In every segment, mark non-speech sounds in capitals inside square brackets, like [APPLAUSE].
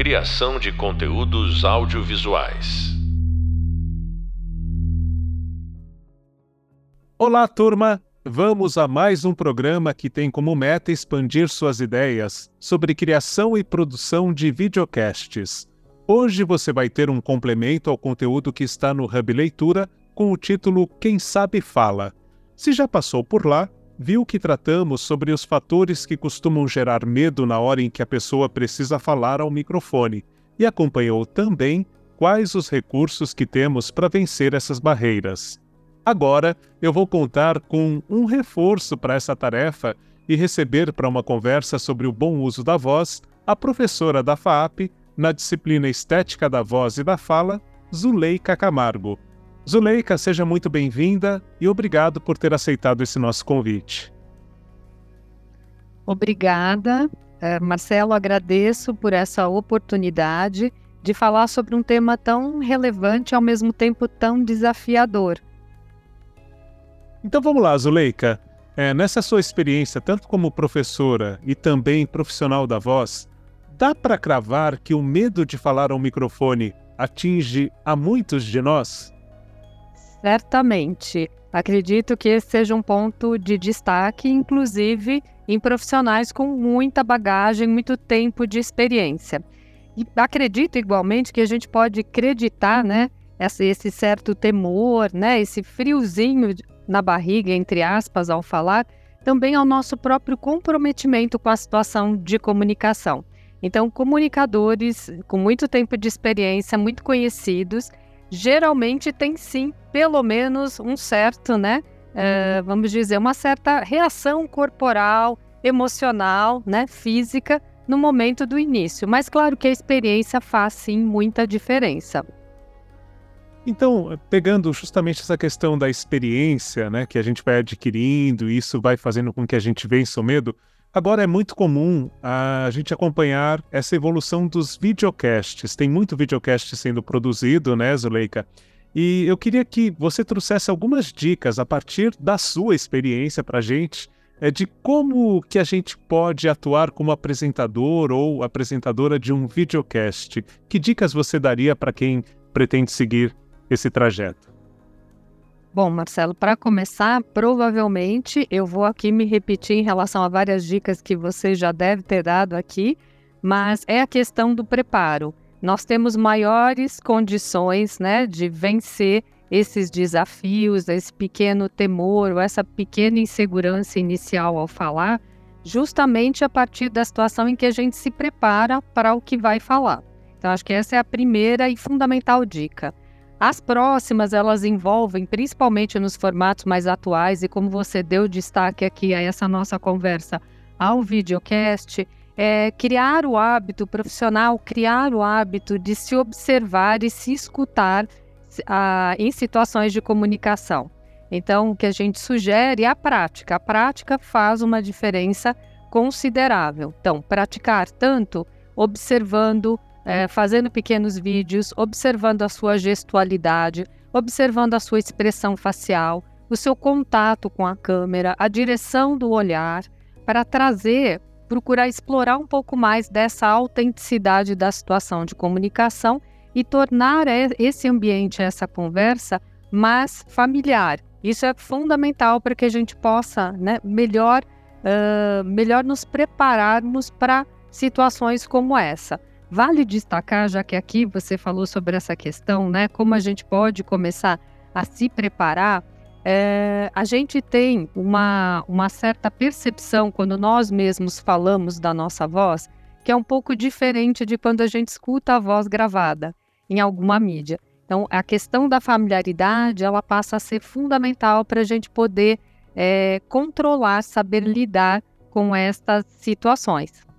Criação de conteúdos audiovisuais. Olá, turma! Vamos a mais um programa que tem como meta expandir suas ideias sobre criação e produção de videocasts. Hoje você vai ter um complemento ao conteúdo que está no Hub Leitura com o título Quem Sabe Fala. Se já passou por lá, viu que tratamos sobre os fatores que costumam gerar medo na hora em que a pessoa precisa falar ao microfone e acompanhou também quais os recursos que temos para vencer essas barreiras. Agora eu vou contar com um reforço para essa tarefa e receber para uma conversa sobre o bom uso da voz a professora da FAAP na disciplina Estética da Voz e da Fala, Zuleika Camargo. Zuleika, seja muito bem-vinda e obrigado por ter aceitado esse nosso convite. Obrigada, uh, Marcelo. Agradeço por essa oportunidade de falar sobre um tema tão relevante e ao mesmo tempo tão desafiador. Então vamos lá, Zuleika. É, nessa sua experiência, tanto como professora e também profissional da voz, dá para cravar que o medo de falar ao microfone atinge a muitos de nós? Certamente. Acredito que esse seja um ponto de destaque, inclusive em profissionais com muita bagagem, muito tempo de experiência. E acredito igualmente que a gente pode acreditar, né, esse certo temor, né, esse friozinho na barriga, entre aspas, ao falar, também ao nosso próprio comprometimento com a situação de comunicação. Então, comunicadores com muito tempo de experiência, muito conhecidos, geralmente tem sim, pelo menos um certo, né? Uh, vamos dizer, uma certa reação corporal, emocional, né? Física no momento do início. Mas claro que a experiência faz sim muita diferença. Então, pegando justamente essa questão da experiência, né, que a gente vai adquirindo, e isso vai fazendo com que a gente vença o medo, Agora é muito comum a gente acompanhar essa evolução dos videocasts. Tem muito videocast sendo produzido, né, Zuleika? E eu queria que você trouxesse algumas dicas a partir da sua experiência para a gente é, de como que a gente pode atuar como apresentador ou apresentadora de um videocast. Que dicas você daria para quem pretende seguir esse trajeto? Bom, Marcelo, para começar, provavelmente eu vou aqui me repetir em relação a várias dicas que você já deve ter dado aqui, mas é a questão do preparo. Nós temos maiores condições né, de vencer esses desafios, esse pequeno temor, ou essa pequena insegurança inicial ao falar, justamente a partir da situação em que a gente se prepara para o que vai falar. Então, acho que essa é a primeira e fundamental dica. As próximas, elas envolvem, principalmente nos formatos mais atuais, e como você deu destaque aqui a essa nossa conversa ao videocast, é criar o hábito profissional, criar o hábito de se observar e se escutar a, em situações de comunicação. Então, o que a gente sugere é a prática. A prática faz uma diferença considerável. Então, praticar tanto observando é, fazendo pequenos vídeos, observando a sua gestualidade, observando a sua expressão facial, o seu contato com a câmera, a direção do olhar, para trazer, procurar explorar um pouco mais dessa autenticidade da situação de comunicação e tornar esse ambiente, essa conversa, mais familiar. Isso é fundamental para que a gente possa né, melhor, uh, melhor nos prepararmos para situações como essa. Vale destacar, já que aqui você falou sobre essa questão, né? Como a gente pode começar a se preparar. É, a gente tem uma, uma certa percepção quando nós mesmos falamos da nossa voz, que é um pouco diferente de quando a gente escuta a voz gravada em alguma mídia. Então, a questão da familiaridade ela passa a ser fundamental para a gente poder é, controlar, saber lidar com estas situações.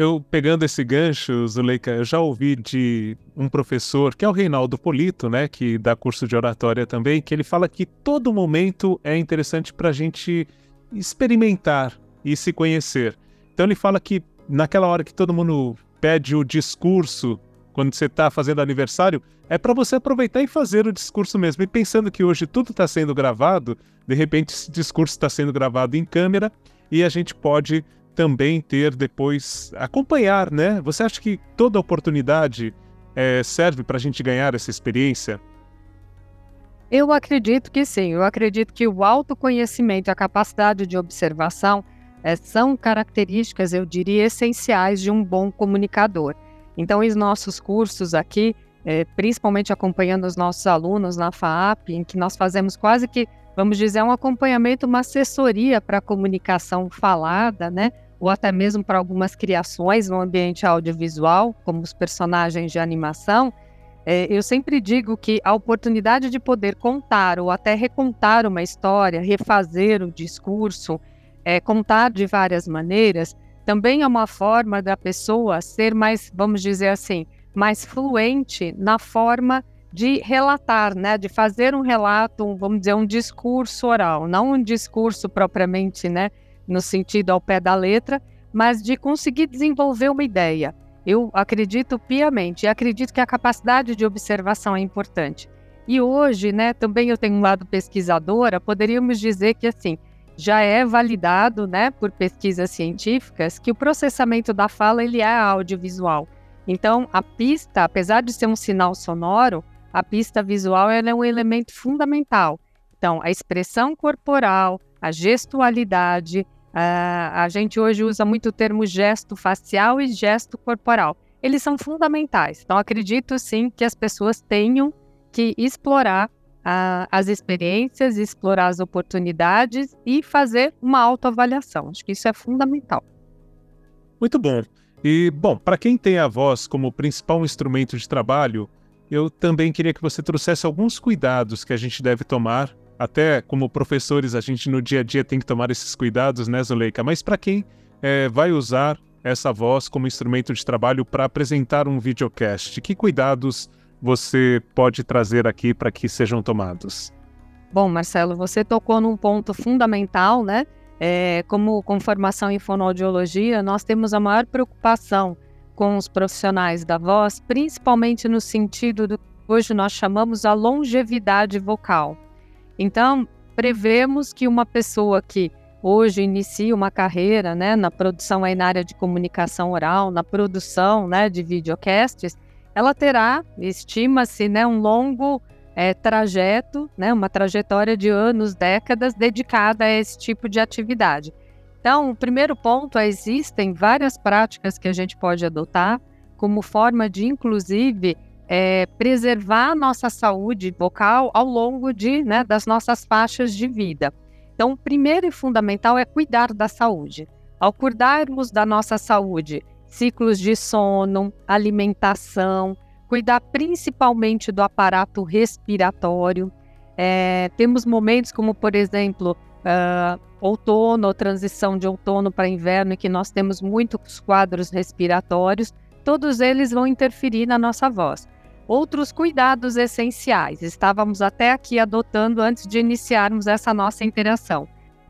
Eu, pegando esse gancho, Zuleika, eu já ouvi de um professor, que é o Reinaldo Polito, né, que dá curso de oratória também, que ele fala que todo momento é interessante para a gente experimentar e se conhecer. Então ele fala que naquela hora que todo mundo pede o discurso, quando você está fazendo aniversário, é para você aproveitar e fazer o discurso mesmo. E pensando que hoje tudo está sendo gravado, de repente esse discurso está sendo gravado em câmera e a gente pode também ter depois acompanhar, né? Você acha que toda oportunidade é, serve para a gente ganhar essa experiência? Eu acredito que sim. Eu acredito que o autoconhecimento, a capacidade de observação é, são características, eu diria, essenciais de um bom comunicador. Então, os nossos cursos aqui, é, principalmente acompanhando os nossos alunos na FAAP, em que nós fazemos quase que, vamos dizer, um acompanhamento, uma assessoria para a comunicação falada, né? Ou até mesmo para algumas criações no ambiente audiovisual, como os personagens de animação. É, eu sempre digo que a oportunidade de poder contar ou até recontar uma história, refazer o discurso, é, contar de várias maneiras, também é uma forma da pessoa ser mais, vamos dizer assim, mais fluente na forma de relatar, né, de fazer um relato, um, vamos dizer, um discurso oral, não um discurso propriamente, né, no sentido ao pé da letra, mas de conseguir desenvolver uma ideia. Eu acredito piamente e acredito que a capacidade de observação é importante. E hoje, né, também eu tenho um lado pesquisadora, poderíamos dizer que assim, já é validado, né, por pesquisas científicas que o processamento da fala ele é audiovisual. Então, a pista, apesar de ser um sinal sonoro, a pista visual é um elemento fundamental. Então, a expressão corporal, a gestualidade, a, a gente hoje usa muito o termo gesto facial e gesto corporal. Eles são fundamentais. Então, acredito sim que as pessoas tenham que explorar a, as experiências, explorar as oportunidades e fazer uma autoavaliação. Acho que isso é fundamental. Muito bom. E, bom, para quem tem a voz como principal instrumento de trabalho, eu também queria que você trouxesse alguns cuidados que a gente deve tomar. Até como professores, a gente no dia a dia tem que tomar esses cuidados, né, Zuleika? Mas para quem é, vai usar essa voz como instrumento de trabalho para apresentar um videocast, que cuidados você pode trazer aqui para que sejam tomados? Bom, Marcelo, você tocou num ponto fundamental, né? É, como com formação em fonoaudiologia, nós temos a maior preocupação com os profissionais da voz, principalmente no sentido do que hoje nós chamamos a longevidade vocal. Então, prevemos que uma pessoa que hoje inicia uma carreira né, na produção aí na área de comunicação oral, na produção né, de videocasts, ela terá, estima-se, né, um longo é, trajeto, né, uma trajetória de anos, décadas dedicada a esse tipo de atividade. Então, o primeiro ponto é existem várias práticas que a gente pode adotar como forma de, inclusive, é, preservar a nossa saúde vocal ao longo de, né, das nossas faixas de vida. Então, o primeiro e fundamental é cuidar da saúde. Ao cuidarmos da nossa saúde, ciclos de sono, alimentação, cuidar principalmente do aparato respiratório. É, temos momentos como, por exemplo, uh, outono, transição de outono para inverno, em que nós temos muitos quadros respiratórios, todos eles vão interferir na nossa voz. Outros cuidados essenciais, estávamos até aqui adotando antes de iniciarmos essa nossa interação.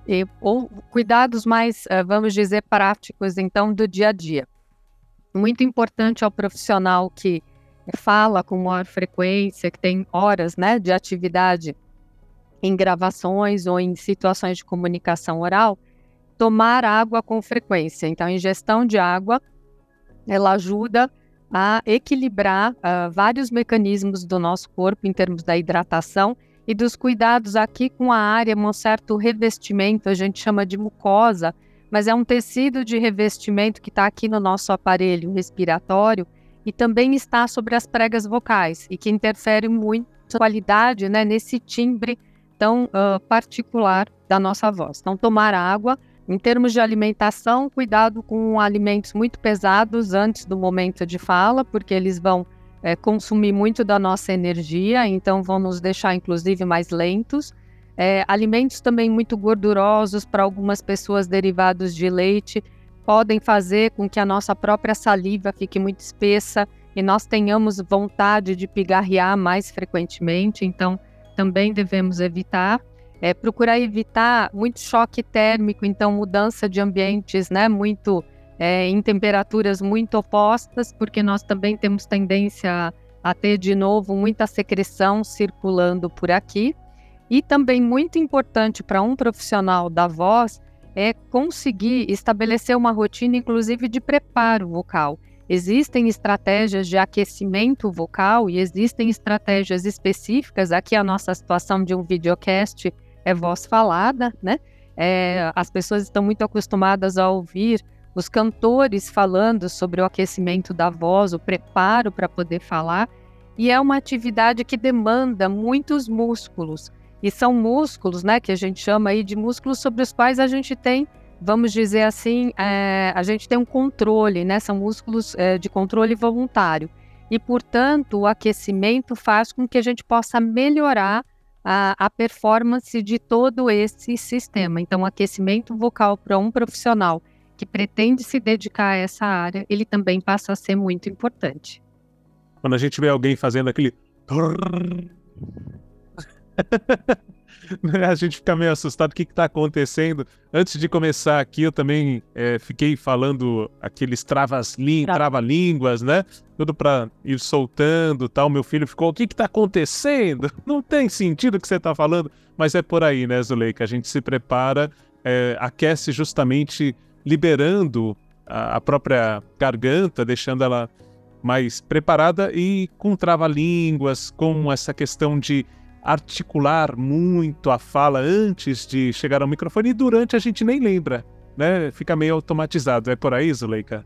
E, ou cuidados mais, uh, vamos dizer, práticos, então, do dia a dia muito importante ao profissional que fala com maior frequência, que tem horas né, de atividade em gravações ou em situações de comunicação oral, tomar água com frequência. Então, a ingestão de água, ela ajuda a equilibrar uh, vários mecanismos do nosso corpo em termos da hidratação e dos cuidados aqui com a área, um certo revestimento, a gente chama de mucosa, mas é um tecido de revestimento que está aqui no nosso aparelho respiratório e também está sobre as pregas vocais e que interfere muito na qualidade, né, nesse timbre tão uh, particular da nossa voz. Então, tomar água. Em termos de alimentação, cuidado com alimentos muito pesados antes do momento de fala, porque eles vão é, consumir muito da nossa energia, então vão nos deixar, inclusive, mais lentos. É, alimentos também muito gordurosos para algumas pessoas derivados de leite podem fazer com que a nossa própria saliva fique muito espessa e nós tenhamos vontade de pigarrear mais frequentemente, então também devemos evitar. É, procurar evitar muito choque térmico, então mudança de ambientes, né, muito é, em temperaturas muito opostas, porque nós também temos tendência a, ter de novo muita secreção circulando por aqui. E também muito importante para um profissional da voz é conseguir estabelecer uma rotina, inclusive de preparo vocal. Existem estratégias de aquecimento vocal e existem estratégias específicas. Aqui a nossa situação de um videocast é voz falada, né? É, as pessoas estão muito acostumadas a ouvir os cantores falando sobre o aquecimento da voz, o preparo para poder falar, e é uma atividade que demanda muitos músculos. E são músculos, né, que a gente chama aí de músculos sobre os quais a gente tem vamos dizer assim, é, a gente tem um controle, né? São músculos é, de controle voluntário. E, portanto, o aquecimento faz com que a gente possa melhorar a, a performance de todo esse sistema. Então, o aquecimento vocal para um profissional que pretende se dedicar a essa área, ele também passa a ser muito importante. Quando a gente vê alguém fazendo aquele. [LAUGHS] [LAUGHS] a gente fica meio assustado, o que está acontecendo? Antes de começar aqui, eu também é, fiquei falando aqueles travas trava-línguas, né? Tudo para ir soltando tal. Meu filho ficou, o que está acontecendo? [LAUGHS] Não tem sentido o que você está falando, mas é por aí, né, Zuleika? A gente se prepara, é, aquece justamente liberando a, a própria garganta, deixando ela mais preparada e com trava-línguas, com essa questão de articular muito a fala antes de chegar ao microfone e durante a gente nem lembra, né? Fica meio automatizado. É por aí, Zuleika?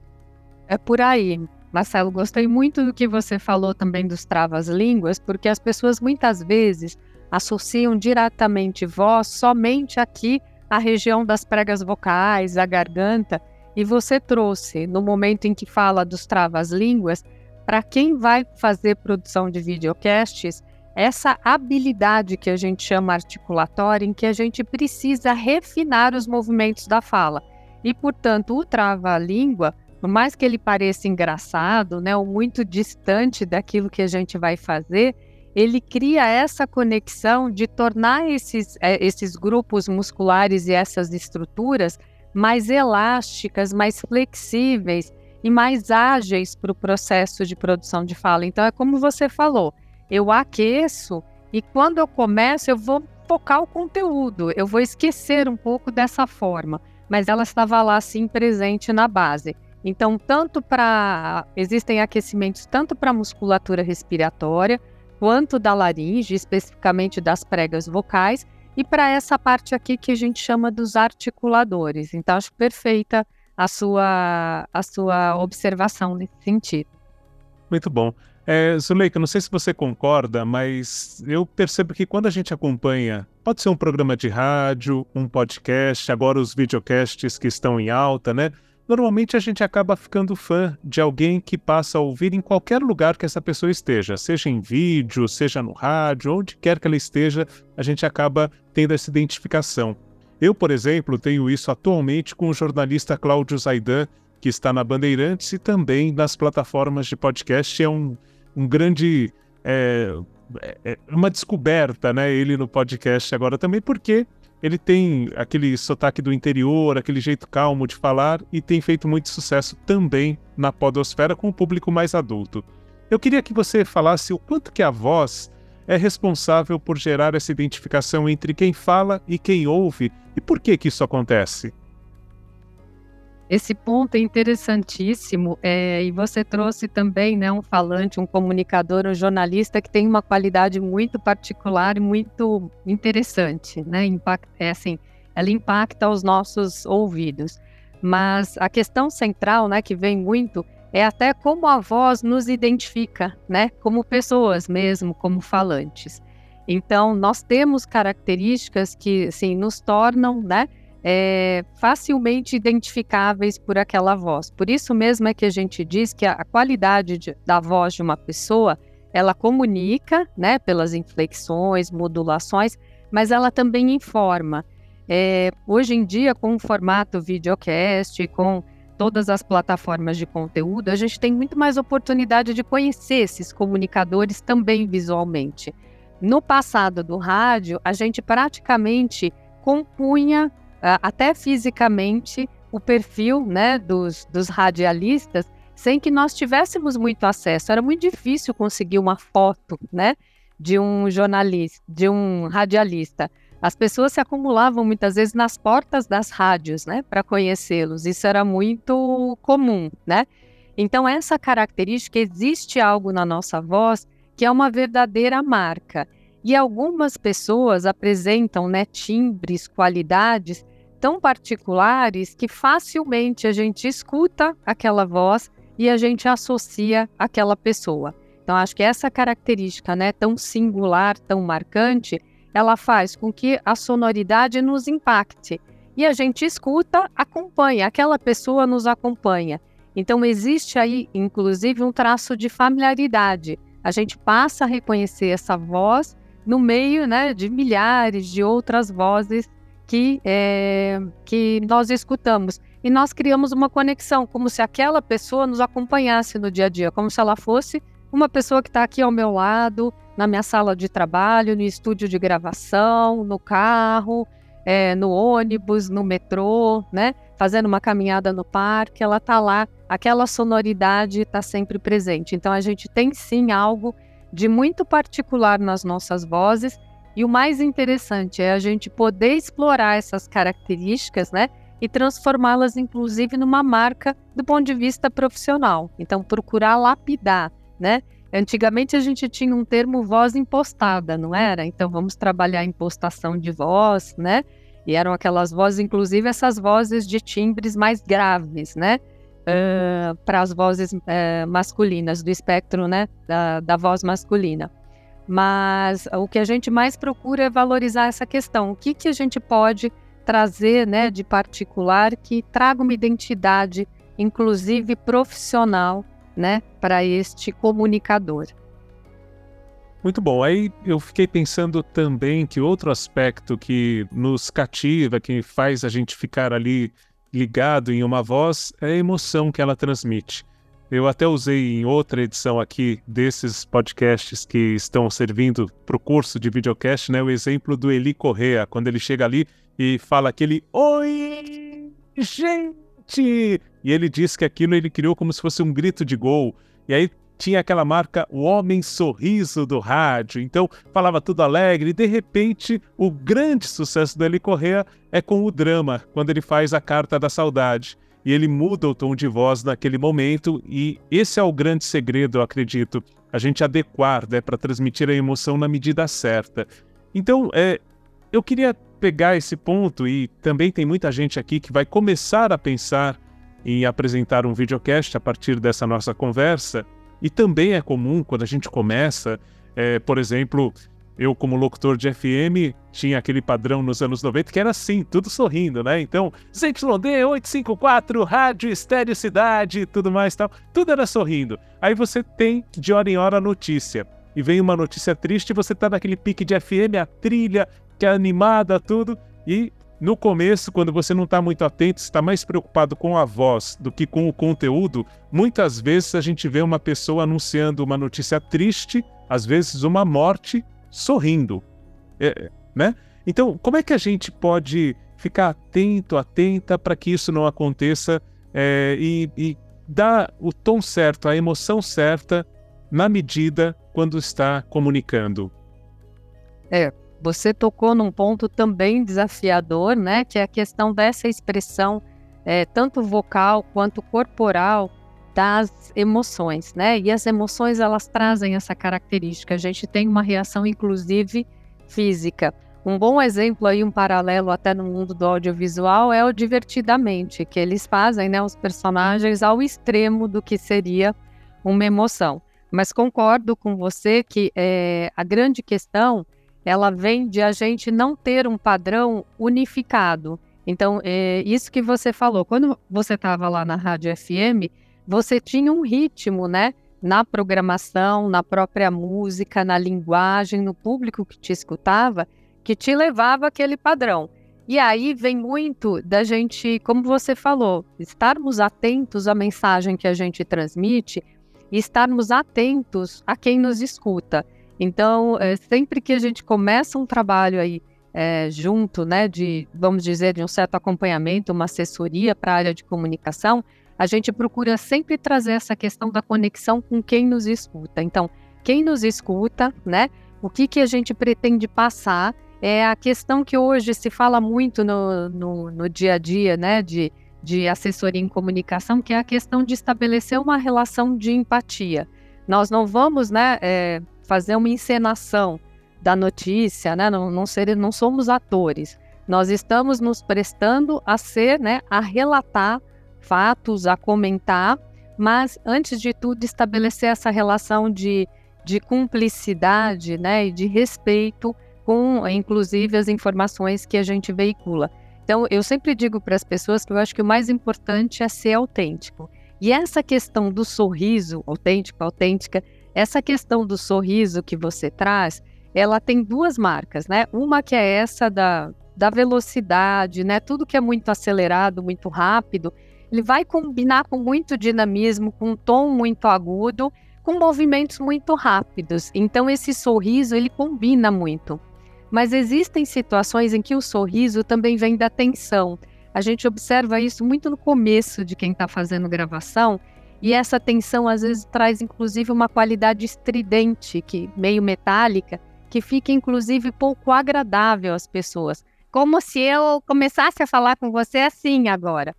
É por aí. Marcelo, gostei muito do que você falou também dos travas-línguas, porque as pessoas muitas vezes associam diretamente voz somente aqui à região das pregas vocais, a garganta, e você trouxe, no momento em que fala dos travas-línguas, para quem vai fazer produção de videocasts, essa habilidade que a gente chama articulatória, em que a gente precisa refinar os movimentos da fala. E, portanto, o trava-língua, por mais que ele pareça engraçado, né, ou muito distante daquilo que a gente vai fazer, ele cria essa conexão de tornar esses, é, esses grupos musculares e essas estruturas mais elásticas, mais flexíveis e mais ágeis para o processo de produção de fala. Então, é como você falou, eu aqueço e quando eu começo eu vou focar o conteúdo, eu vou esquecer um pouco dessa forma, mas ela estava lá sim presente na base. Então, tanto para existem aquecimentos tanto para a musculatura respiratória quanto da laringe, especificamente das pregas vocais, e para essa parte aqui que a gente chama dos articuladores. Então, acho perfeita a sua a sua observação nesse sentido. Muito bom. É, Zuleika, não sei se você concorda, mas eu percebo que quando a gente acompanha, pode ser um programa de rádio, um podcast, agora os videocasts que estão em alta, né? Normalmente a gente acaba ficando fã de alguém que passa a ouvir em qualquer lugar que essa pessoa esteja, seja em vídeo, seja no rádio, onde quer que ela esteja, a gente acaba tendo essa identificação. Eu, por exemplo, tenho isso atualmente com o jornalista Cláudio Zaidan, que está na Bandeirantes e também nas plataformas de podcast. É um, um grande. É, é, é, uma descoberta, né? Ele no podcast agora também, porque ele tem aquele sotaque do interior, aquele jeito calmo de falar e tem feito muito sucesso também na podosfera com o público mais adulto. Eu queria que você falasse o quanto que a voz é responsável por gerar essa identificação entre quem fala e quem ouve e por que que isso acontece. Esse ponto é interessantíssimo é, e você trouxe também né, um falante, um comunicador, um jornalista que tem uma qualidade muito particular e muito interessante, né? Impact, é assim, ela impacta os nossos ouvidos. Mas a questão central, né, que vem muito, é até como a voz nos identifica, né, como pessoas mesmo, como falantes. Então, nós temos características que, assim, nos tornam, né, é, facilmente identificáveis por aquela voz. Por isso mesmo é que a gente diz que a, qualidade de, da voz de uma pessoa ela comunica, né, pelas inflexões, modulações, mas ela também informa. É, hoje em dia, com o formato videocast, com todas as plataformas de conteúdo, a gente tem muito mais oportunidade de conhecer esses comunicadores também visualmente. No passado do rádio, a gente praticamente compunha até fisicamente o perfil né, dos, dos radialistas sem que nós tivéssemos muito acesso. Era muito difícil conseguir uma foto né, de um jornalista, de um radialista. as pessoas se acumulavam muitas vezes nas portas das rádios, né, para conhecê-los. Isso era muito comum, né? Então essa característica existe algo na nossa voz que é uma verdadeira marca. E algumas pessoas apresentam, né, timbres, qualidades tão particulares que facilmente a gente escuta aquela voz e a gente associa aquela pessoa. Então acho que essa característica, né, tão singular, tão marcante, ela faz com que a sonoridade nos impacte. E a gente escuta, acompanha, aquela pessoa nos acompanha. Então, existe aí, inclusive, um traço de familiaridade. A gente passa a reconhecer essa voz no meio né, de milhares de outras vozes que, é, que nós escutamos. E nós criamos uma conexão, como se aquela pessoa nos acompanhasse no dia a dia, como se ela fosse uma pessoa que está aqui ao meu lado, na minha sala de trabalho, no estúdio de gravação, no carro, é, no ônibus, no metrô, né? Fazendo uma caminhada no parque, ela está lá, aquela sonoridade está sempre presente. Então a gente tem sim algo de muito particular nas nossas vozes. E o mais interessante é a gente poder explorar essas características, né? E transformá-las, inclusive, numa marca do ponto de vista profissional. Então, procurar lapidar, né? Antigamente a gente tinha um termo voz impostada, não era? Então vamos trabalhar impostação de voz, né? E eram aquelas vozes, inclusive essas vozes de timbres mais graves, né? Uh, para as vozes uh, masculinas, do espectro, né? Da, da voz masculina. Mas o que a gente mais procura é valorizar essa questão. O que, que a gente pode trazer né, de particular que traga uma identidade, inclusive profissional, né, para este comunicador. Muito bom. Aí eu fiquei pensando também que outro aspecto que nos cativa, que faz a gente ficar ali ligado em uma voz, é a emoção que ela transmite. Eu até usei em outra edição aqui desses podcasts que estão servindo para o curso de videocast, né, o exemplo do Eli Correa, quando ele chega ali e fala aquele Oi, gente! E ele disse que aquilo ele criou como se fosse um grito de gol. E aí tinha aquela marca o homem sorriso do rádio. Então falava tudo alegre e de repente o grande sucesso do Eli Correa é com o drama, quando ele faz a carta da saudade. E ele muda o tom de voz naquele momento e esse é o grande segredo, eu acredito, a gente adequar, né, para transmitir a emoção na medida certa. Então, é, eu queria pegar esse ponto e também tem muita gente aqui que vai começar a pensar em apresentar um videocast a partir dessa nossa conversa. E também é comum quando a gente começa, é, por exemplo, eu como locutor de FM tinha aquele padrão nos anos 90 que era assim, tudo sorrindo, né? Então, ZYD 854, rádio, estéreo cidade, tudo mais tal, tudo era sorrindo. Aí você tem de hora em hora a notícia. E vem uma notícia triste, você tá naquele pique de FM, a trilha, que é animada, tudo, e no começo, quando você não está muito atento, está mais preocupado com a voz do que com o conteúdo, muitas vezes a gente vê uma pessoa anunciando uma notícia triste, às vezes uma morte, sorrindo. É, né? Então, como é que a gente pode ficar atento, atenta para que isso não aconteça é, e, e dar o tom certo, a emoção certa na medida quando está comunicando? É, você tocou num ponto também desafiador, né? Que é a questão dessa expressão, é, tanto vocal quanto corporal, das emoções, né? E as emoções elas trazem essa característica. A gente tem uma reação, inclusive física. Um bom exemplo aí, um paralelo até no mundo do audiovisual é o divertidamente, que eles fazem, né, os personagens ao extremo do que seria uma emoção. Mas concordo com você que é, a grande questão ela vem de a gente não ter um padrão unificado. Então, é isso que você falou, quando você estava lá na Rádio FM, você tinha um ritmo, né? Na programação, na própria música, na linguagem, no público que te escutava, que te levava aquele padrão. E aí vem muito da gente, como você falou, estarmos atentos à mensagem que a gente transmite e estarmos atentos a quem nos escuta. Então, é, sempre que a gente começa um trabalho aí é, junto, né, de, vamos dizer, de um certo acompanhamento, uma assessoria para a área de comunicação, a gente procura sempre trazer essa questão da conexão com quem nos escuta. Então, quem nos escuta, né, o que, que a gente pretende passar é a questão que hoje se fala muito no, no, no dia a dia, né, de, de assessoria em comunicação, que é a questão de estabelecer uma relação de empatia. Nós não vamos, né, é, fazer uma encenação da notícia, né, não, não, ser, não somos atores. Nós estamos nos prestando a ser, né, a relatar fatos, a comentar, mas antes de tudo estabelecer essa relação de, de cumplicidade, né, e de respeito com, inclusive, as informações que a gente veicula. Então, eu sempre digo para as pessoas que eu acho que o mais importante é ser autêntico. E essa questão do sorriso, autêntico, autêntica, essa questão do sorriso que você traz, ela tem duas marcas, né? Uma que é essa da, da velocidade, né? Tudo que é muito acelerado, muito rápido, ele vai combinar com muito dinamismo, com um tom muito agudo, com movimentos muito rápidos. Então esse sorriso ele combina muito. Mas existem situações em que o sorriso também vem da tensão. A gente observa isso muito no começo de quem está fazendo gravação, e essa tensão às vezes traz inclusive uma qualidade estridente, que meio metálica, que fica inclusive pouco agradável às pessoas. Como se eu começasse a falar com você assim agora.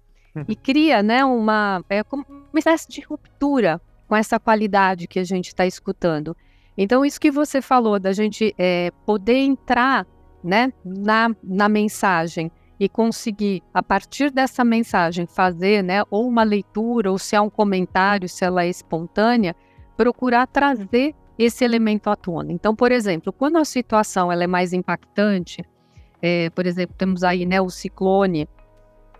E cria né, uma, é, uma espécie de ruptura com essa qualidade que a gente está escutando. Então, isso que você falou, da gente é, poder entrar né, na, na mensagem e conseguir, a partir dessa mensagem, fazer né, ou uma leitura, ou se há um comentário, se ela é espontânea, procurar trazer esse elemento à tona. Então, por exemplo, quando a situação ela é mais impactante, é, por exemplo, temos aí né, o ciclone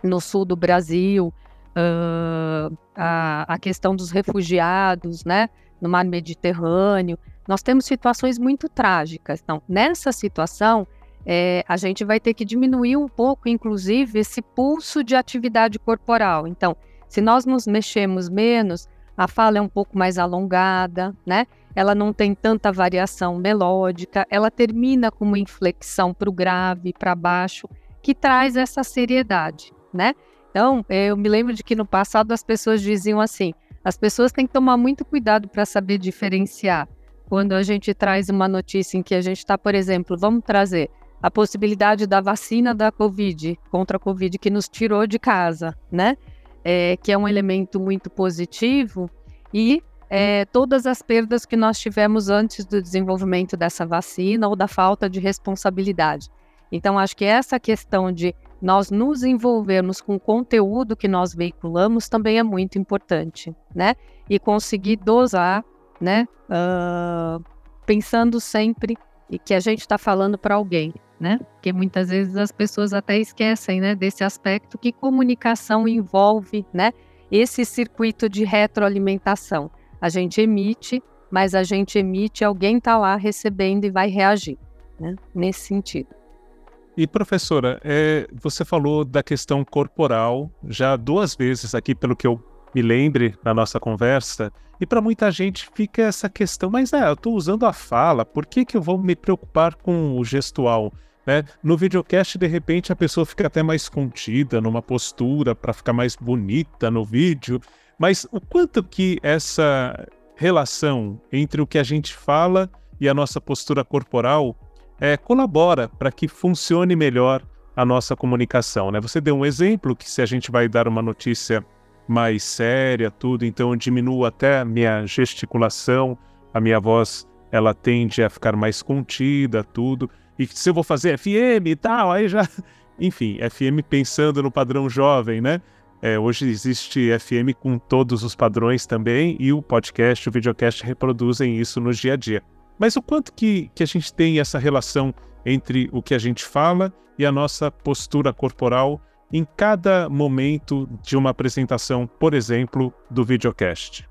no sul do Brasil, uh, a, a questão dos refugiados, né, no mar Mediterrâneo, nós temos situações muito trágicas. Então, nessa situação, é, a gente vai ter que diminuir um pouco, inclusive, esse pulso de atividade corporal. Então, se nós nos mexemos menos, a fala é um pouco mais alongada, né? Ela não tem tanta variação melódica, ela termina com uma inflexão para o grave, para baixo, que traz essa seriedade, né? Então, eu me lembro de que no passado as pessoas diziam assim: as pessoas têm que tomar muito cuidado para saber diferenciar quando a gente traz uma notícia em que a gente está, por exemplo, vamos trazer a possibilidade da vacina da Covid, contra a Covid, que nos tirou de casa, né? É, que é um elemento muito positivo, e é, todas as perdas que nós tivemos antes do desenvolvimento dessa vacina ou da falta de responsabilidade. Então, acho que essa questão de nós nos envolvermos com o conteúdo que nós veiculamos também é muito importante, né? E conseguir dosar né? Uh, pensando sempre que a gente está falando para alguém, né? Porque muitas vezes as pessoas até esquecem, né, desse aspecto que comunicação envolve, né? Esse circuito de retroalimentação. A gente emite, mas a gente emite, alguém está lá recebendo e vai reagir, né? Nesse sentido. E professora, é, você falou da questão corporal já duas vezes aqui, pelo que eu me lembre na nossa conversa. E para muita gente fica essa questão, mas é, eu estou usando a fala, por que, que eu vou me preocupar com o gestual? Né? No videocast, de repente, a pessoa fica até mais contida, numa postura para ficar mais bonita no vídeo. Mas o quanto que essa relação entre o que a gente fala e a nossa postura corporal é, colabora para que funcione melhor a nossa comunicação. Né? Você deu um exemplo que se a gente vai dar uma notícia mais séria, tudo, então eu diminuo até a minha gesticulação, a minha voz ela tende a ficar mais contida, tudo. E se eu vou fazer FM e tal, aí já. [LAUGHS] Enfim, FM pensando no padrão jovem, né? É, hoje existe FM com todos os padrões também, e o podcast, o videocast reproduzem isso no dia a dia. Mas o quanto que, que a gente tem essa relação entre o que a gente fala e a nossa postura corporal em cada momento de uma apresentação, por exemplo, do videocast?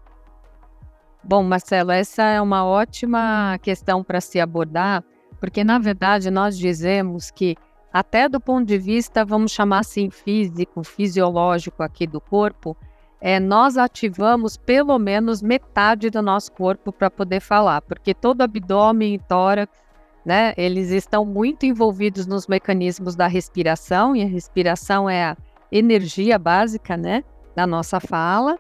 Bom, Marcelo, essa é uma ótima questão para se abordar, porque na verdade nós dizemos que, até do ponto de vista, vamos chamar assim, físico, fisiológico aqui do corpo, é, nós ativamos pelo menos metade do nosso corpo para poder falar, porque todo abdômen e tórax né? Eles estão muito envolvidos nos mecanismos da respiração, e a respiração é a energia básica, né? Da nossa fala,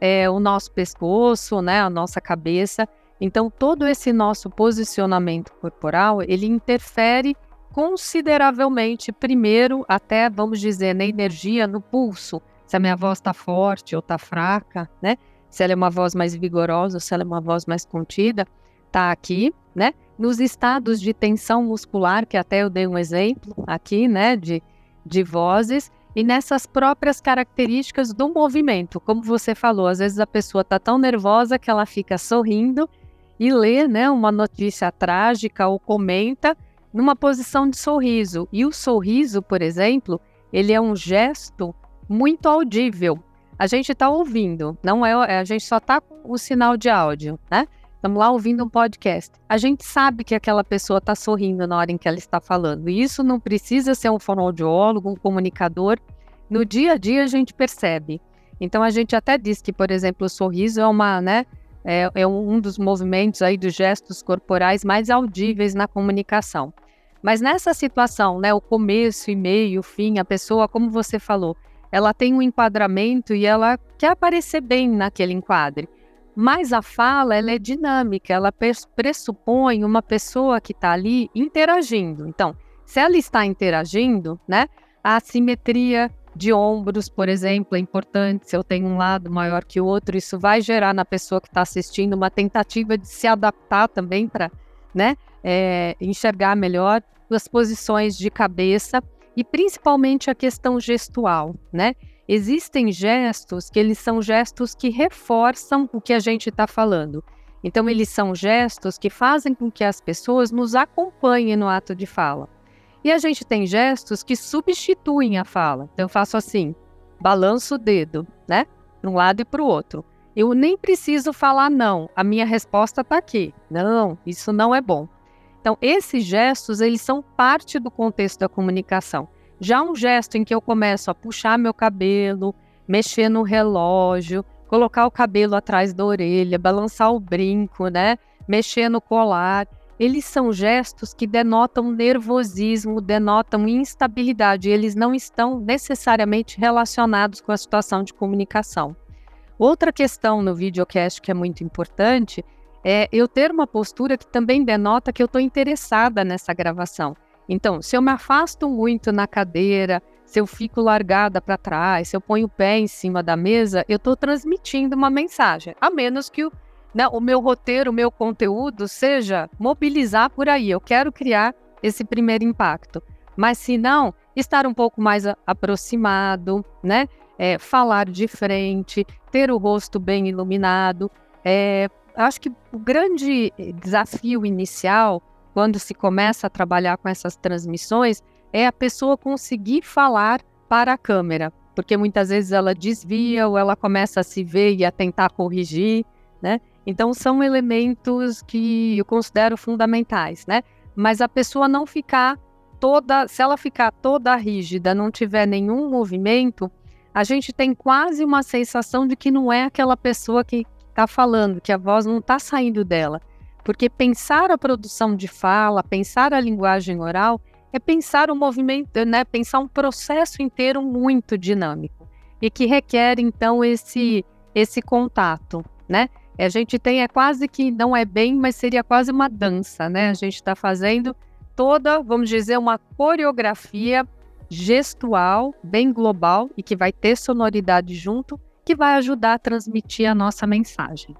é o nosso pescoço, né? A nossa cabeça. Então, todo esse nosso posicionamento corporal, ele interfere consideravelmente, primeiro, até vamos dizer, na energia, no pulso, se a minha voz está forte ou está fraca, né? Se ela é uma voz mais vigorosa, se ela é uma voz mais contida, tá aqui, né? Nos estados de tensão muscular, que até eu dei um exemplo aqui, né, de, de vozes, e nessas próprias características do movimento. Como você falou, às vezes a pessoa está tão nervosa que ela fica sorrindo e lê né, uma notícia trágica ou comenta numa posição de sorriso. E o sorriso, por exemplo, ele é um gesto muito audível. A gente está ouvindo, não é, a gente só está com o sinal de áudio, né? Estamos lá ouvindo um podcast. A gente sabe que aquela pessoa está sorrindo na hora em que ela está falando. E isso não precisa ser um fonoaudiólogo, um comunicador. No dia a dia a gente percebe. Então a gente até diz que, por exemplo, o sorriso é uma, né, é, é um dos movimentos aí dos gestos corporais mais audíveis na comunicação. Mas nessa situação, né, o começo e meio, o fim, a pessoa, como você falou, ela tem um enquadramento e ela quer aparecer bem naquele enquadre. Mas a fala ela é dinâmica, ela pressupõe uma pessoa que está ali interagindo. Então, se ela está interagindo, né, a assimetria de ombros, por exemplo, é importante. Se eu tenho um lado maior que o outro, isso vai gerar na pessoa que está assistindo uma tentativa de se adaptar também para né, é, enxergar melhor as posições de cabeça e principalmente a questão gestual, né? existem gestos que eles são gestos que reforçam o que a gente está falando. Então, eles são gestos que fazem com que as pessoas nos acompanhem no ato de fala. E a gente tem gestos que substituem a fala. Então, eu faço assim, balanço o dedo, né? Para um lado e para o outro. Eu nem preciso falar não. A minha resposta está aqui. Não, isso não é bom. Então, esses gestos, eles são parte do contexto da comunicação. Já um gesto em que eu começo a puxar meu cabelo, mexer no relógio, colocar o cabelo atrás da orelha, balançar o brinco, né? Mexer no colar. Eles são gestos que denotam nervosismo, denotam instabilidade, eles não estão necessariamente relacionados com a situação de comunicação. Outra questão no videocast que é muito importante é eu ter uma postura que também denota que eu estou interessada nessa gravação. Então, se eu me afasto muito na cadeira, se eu fico largada para trás, se eu ponho o pé em cima da mesa, eu estou transmitindo uma mensagem. A menos que o, né, o meu roteiro, o meu conteúdo seja mobilizar por aí. Eu quero criar esse primeiro impacto. Mas se não, estar um pouco mais aproximado, né? É, falar de frente, ter o rosto bem iluminado. É, acho que o grande desafio inicial quando se começa a trabalhar com essas transmissões, é a pessoa conseguir falar para a câmera, porque muitas vezes ela desvia ou ela começa a se ver e a tentar corrigir, né? Então são elementos que eu considero fundamentais, né? Mas a pessoa não ficar toda, se ela ficar toda rígida, não tiver nenhum movimento, a gente tem quase uma sensação de que não é aquela pessoa que está falando, que a voz não está saindo dela. Porque pensar a produção de fala, pensar a linguagem oral, é pensar o movimento, né, pensar um processo inteiro muito dinâmico e que requer então esse esse contato, né? A gente tem é quase que não é bem, mas seria quase uma dança, né? A gente está fazendo toda, vamos dizer, uma coreografia gestual bem global e que vai ter sonoridade junto, que vai ajudar a transmitir a nossa mensagem.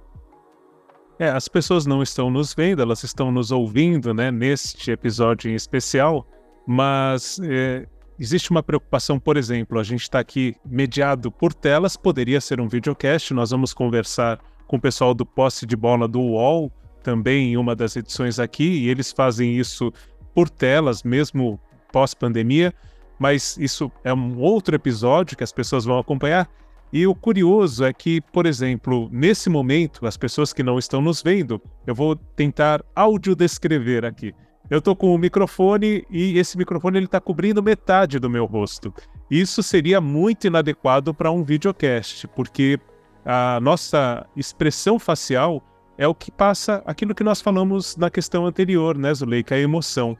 É, as pessoas não estão nos vendo, elas estão nos ouvindo, né, neste episódio em especial, mas é, existe uma preocupação, por exemplo, a gente está aqui mediado por telas, poderia ser um videocast, nós vamos conversar com o pessoal do posse de bola do UOL, também em uma das edições aqui, e eles fazem isso por telas, mesmo pós-pandemia, mas isso é um outro episódio que as pessoas vão acompanhar. E o curioso é que, por exemplo, nesse momento, as pessoas que não estão nos vendo, eu vou tentar audiodescrever aqui. Eu estou com o microfone e esse microfone ele está cobrindo metade do meu rosto. Isso seria muito inadequado para um videocast, porque a nossa expressão facial é o que passa aquilo que nós falamos na questão anterior, né, Zuleika, a emoção.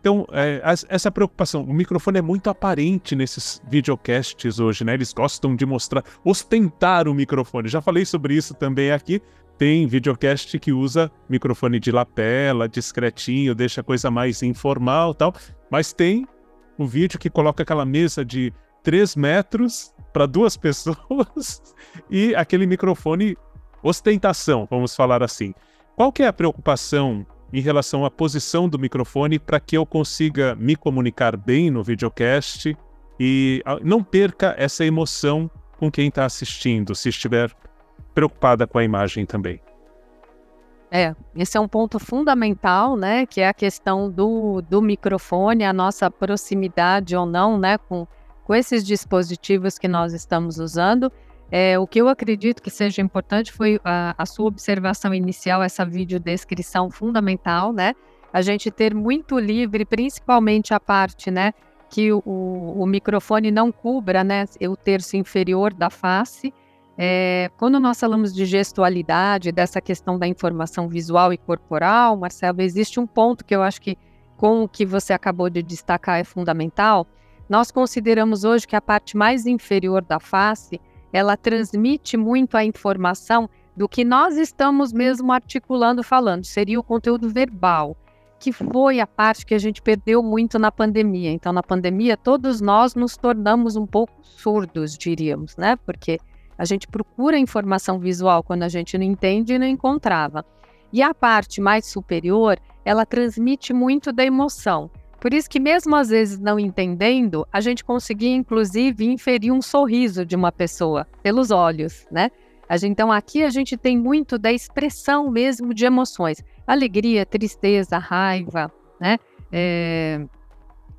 Então, é, essa preocupação, o microfone é muito aparente nesses videocasts hoje, né? Eles gostam de mostrar, ostentar o microfone. Já falei sobre isso também aqui. Tem videocast que usa microfone de lapela, discretinho, deixa a coisa mais informal tal. Mas tem um vídeo que coloca aquela mesa de 3 metros para duas [LAUGHS] pessoas e aquele microfone ostentação, vamos falar assim. Qual que é a preocupação em relação à posição do microfone para que eu consiga me comunicar bem no videocast e ah, não perca essa emoção com quem está assistindo, se estiver preocupada com a imagem também. É, esse é um ponto fundamental, né? Que é a questão do, do microfone, a nossa proximidade ou não, né? Com, com esses dispositivos que nós estamos usando. É, o que eu acredito que seja importante foi a, a sua observação inicial, essa videodescrição fundamental, né? A gente ter muito livre, principalmente a parte, né? Que o, o microfone não cubra, né? O terço inferior da face. É, quando nós falamos de gestualidade, dessa questão da informação visual e corporal, Marcelo, existe um ponto que eu acho que, com o que você acabou de destacar, é fundamental. Nós consideramos hoje que a parte mais inferior da face ela transmite muito a informação do que nós estamos mesmo articulando, falando. Seria o conteúdo verbal, que foi a parte que a gente perdeu muito na pandemia. Então, na pandemia, todos nós nos tornamos um pouco surdos, diríamos, né? Porque a gente procura informação visual quando a gente não entende e não encontrava. E a parte mais superior, ela transmite muito da emoção. Por isso que mesmo às vezes não entendendo, a gente conseguia inclusive inferir um sorriso de uma pessoa pelos olhos, né? Então aqui a gente tem muito da expressão mesmo de emoções, alegria, tristeza, raiva, né? É,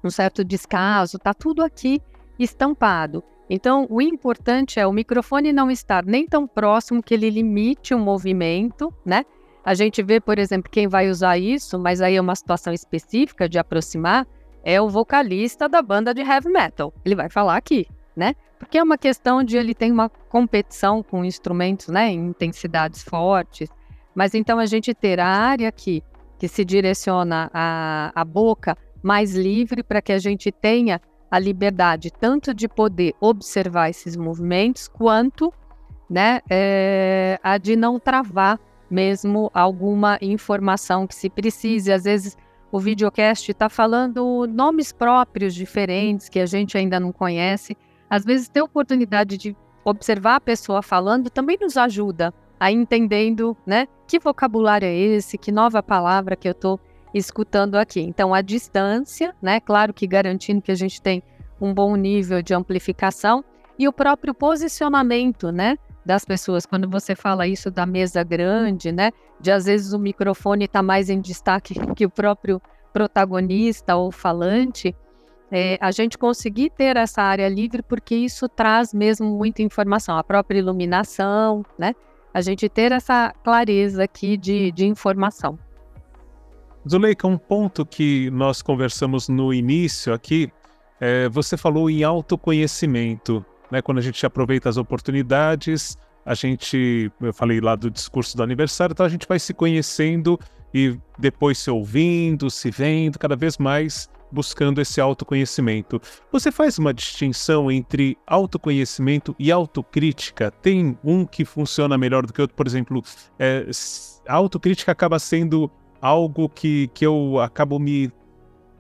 um certo descaso, tá tudo aqui estampado. Então, o importante é o microfone não estar nem tão próximo que ele limite o movimento, né? A gente vê, por exemplo, quem vai usar isso, mas aí é uma situação específica de aproximar, é o vocalista da banda de heavy metal. Ele vai falar aqui, né? Porque é uma questão de ele tem uma competição com instrumentos, né, em intensidades fortes. Mas então a gente ter a área aqui que se direciona à, à boca mais livre para que a gente tenha a liberdade tanto de poder observar esses movimentos quanto né, é, a de não travar mesmo alguma informação que se precise. Às vezes o videocast está falando nomes próprios diferentes que a gente ainda não conhece. Às vezes ter oportunidade de observar a pessoa falando também nos ajuda a entendendo, né, que vocabulário é esse, que nova palavra que eu estou escutando aqui. Então a distância, né, claro que garantindo que a gente tem um bom nível de amplificação e o próprio posicionamento, né, das pessoas. Quando você fala isso da mesa grande, né? De às vezes o microfone está mais em destaque [LAUGHS] que o próprio protagonista ou falante. É, a gente conseguir ter essa área livre porque isso traz mesmo muita informação, a própria iluminação, né? A gente ter essa clareza aqui de, de informação. Zuleika, um ponto que nós conversamos no início aqui, é, você falou em autoconhecimento né? Quando a gente aproveita as oportunidades, a gente, eu falei lá do discurso do aniversário, então a gente vai se conhecendo e depois se ouvindo, se vendo, cada vez mais buscando esse autoconhecimento. Você faz uma distinção entre autoconhecimento e autocrítica? Tem um que funciona melhor do que outro? Por exemplo, é, a autocrítica acaba sendo algo que, que eu acabo me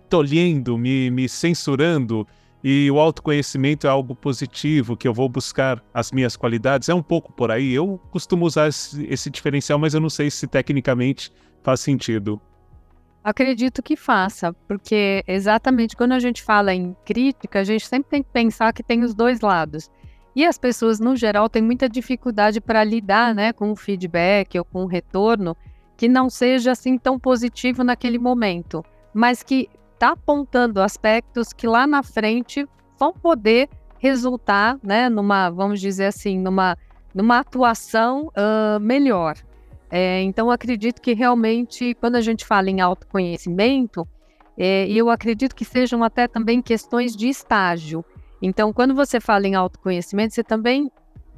tolhendo, me, me censurando e o autoconhecimento é algo positivo, que eu vou buscar as minhas qualidades. É um pouco por aí. Eu costumo usar esse, esse diferencial, mas eu não sei se tecnicamente faz sentido. Acredito que faça, porque exatamente quando a gente fala em crítica, a gente sempre tem que pensar que tem os dois lados. E as pessoas, no geral, têm muita dificuldade para lidar né, com o feedback ou com o retorno que não seja assim tão positivo naquele momento, mas que está apontando aspectos que lá na frente vão poder resultar, né, numa, vamos dizer assim, numa, numa atuação uh, melhor. É, então, acredito que realmente, quando a gente fala em autoconhecimento, é, eu acredito que sejam até também questões de estágio. Então, quando você fala em autoconhecimento, você também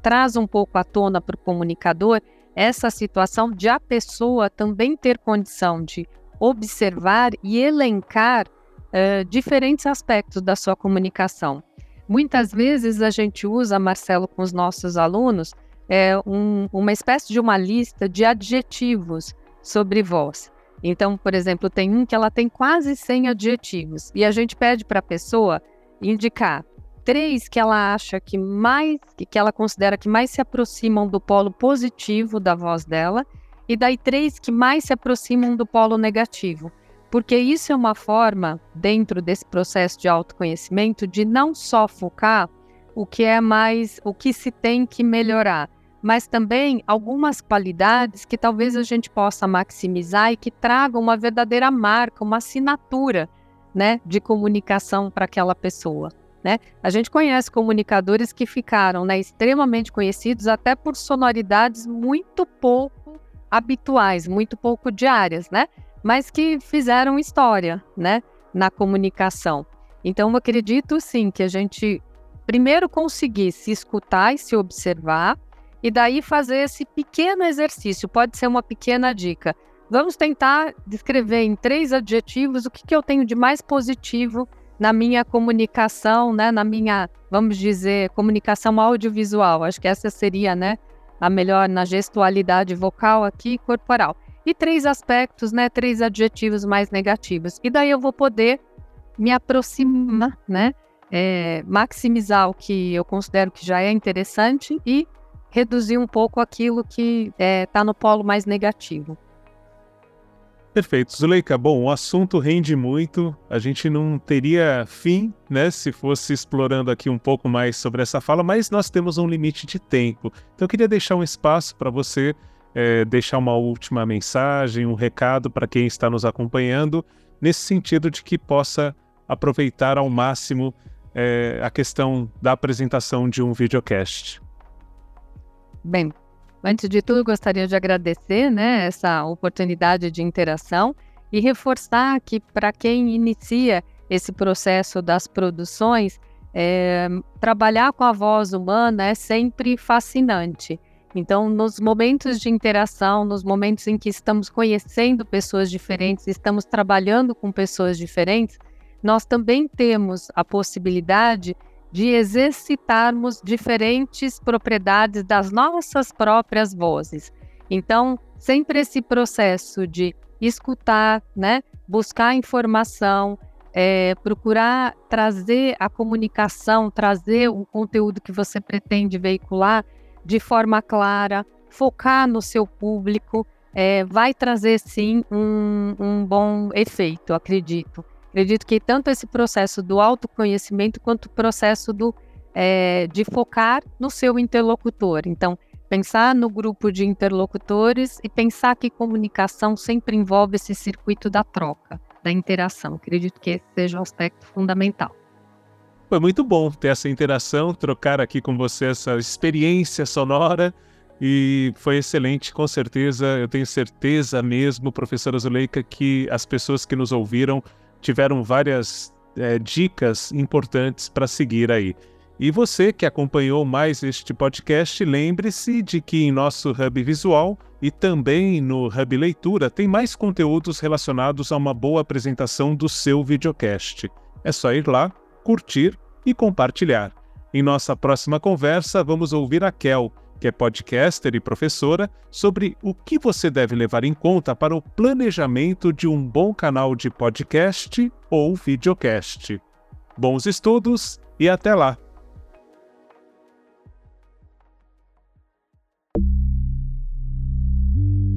traz um pouco à tona para o comunicador essa situação de a pessoa também ter condição de observar e elencar uh, diferentes aspectos da sua comunicação. Muitas vezes a gente usa, Marcelo, com os nossos alunos, é, um, uma espécie de uma lista de adjetivos sobre voz. Então, por exemplo, tem um que ela tem quase 100 adjetivos e a gente pede para a pessoa indicar três que ela acha que mais, que ela considera que mais se aproximam do polo positivo da voz dela, e daí três que mais se aproximam do polo negativo. Porque isso é uma forma, dentro desse processo de autoconhecimento, de não só focar o que é mais, o que se tem que melhorar, mas também algumas qualidades que talvez a gente possa maximizar e que tragam uma verdadeira marca, uma assinatura, né, de comunicação para aquela pessoa. Né? A gente conhece comunicadores que ficaram né, extremamente conhecidos até por sonoridades muito pouco habituais, muito pouco diárias, né? mas que fizeram história né, na comunicação. Então, eu acredito sim que a gente primeiro conseguir se escutar e se observar, e daí fazer esse pequeno exercício. Pode ser uma pequena dica. Vamos tentar descrever em três adjetivos o que, que eu tenho de mais positivo na minha comunicação, né, na minha, vamos dizer, comunicação audiovisual. Acho que essa seria, né, a melhor na gestualidade vocal aqui corporal. E três aspectos, né, três adjetivos mais negativos. E daí eu vou poder me aproximar, né, é, maximizar o que eu considero que já é interessante e reduzir um pouco aquilo que está é, tá no polo mais negativo. Perfeito. Zuleika, bom, o assunto rende muito, a gente não teria fim, né, se fosse explorando aqui um pouco mais sobre essa fala, mas nós temos um limite de tempo. Então eu queria deixar um espaço para você é, deixar uma última mensagem, um recado para quem está nos acompanhando, nesse sentido de que possa aproveitar ao máximo é, a questão da apresentação de um videocast. Bem, Antes de tudo, gostaria de agradecer né, essa oportunidade de interação e reforçar que, para quem inicia esse processo das produções, é, trabalhar com a voz humana é sempre fascinante. Então, nos momentos de interação, nos momentos em que estamos conhecendo pessoas diferentes, estamos trabalhando com pessoas diferentes, nós também temos a possibilidade de exercitarmos diferentes propriedades das nossas próprias vozes. Então, sempre esse processo de escutar, né, buscar informação, é, procurar trazer a comunicação, trazer o conteúdo que você pretende veicular de forma clara, focar no seu público, é, vai trazer sim um, um bom efeito, acredito. Acredito que tanto esse processo do autoconhecimento quanto o processo do, é, de focar no seu interlocutor. Então, pensar no grupo de interlocutores e pensar que comunicação sempre envolve esse circuito da troca, da interação. Acredito que esse seja um aspecto fundamental. Foi muito bom ter essa interação, trocar aqui com você essa experiência sonora e foi excelente, com certeza. Eu tenho certeza mesmo, professora Zuleika, que as pessoas que nos ouviram tiveram várias é, dicas importantes para seguir aí. E você que acompanhou mais este podcast, lembre-se de que em nosso Hub Visual e também no Hub Leitura tem mais conteúdos relacionados a uma boa apresentação do seu videocast. É só ir lá, curtir e compartilhar. Em nossa próxima conversa, vamos ouvir a Kel, que é podcaster e professora, sobre o que você deve levar em conta para o planejamento de um bom canal de podcast ou videocast. Bons estudos e até lá!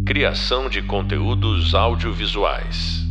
Criação de conteúdos audiovisuais.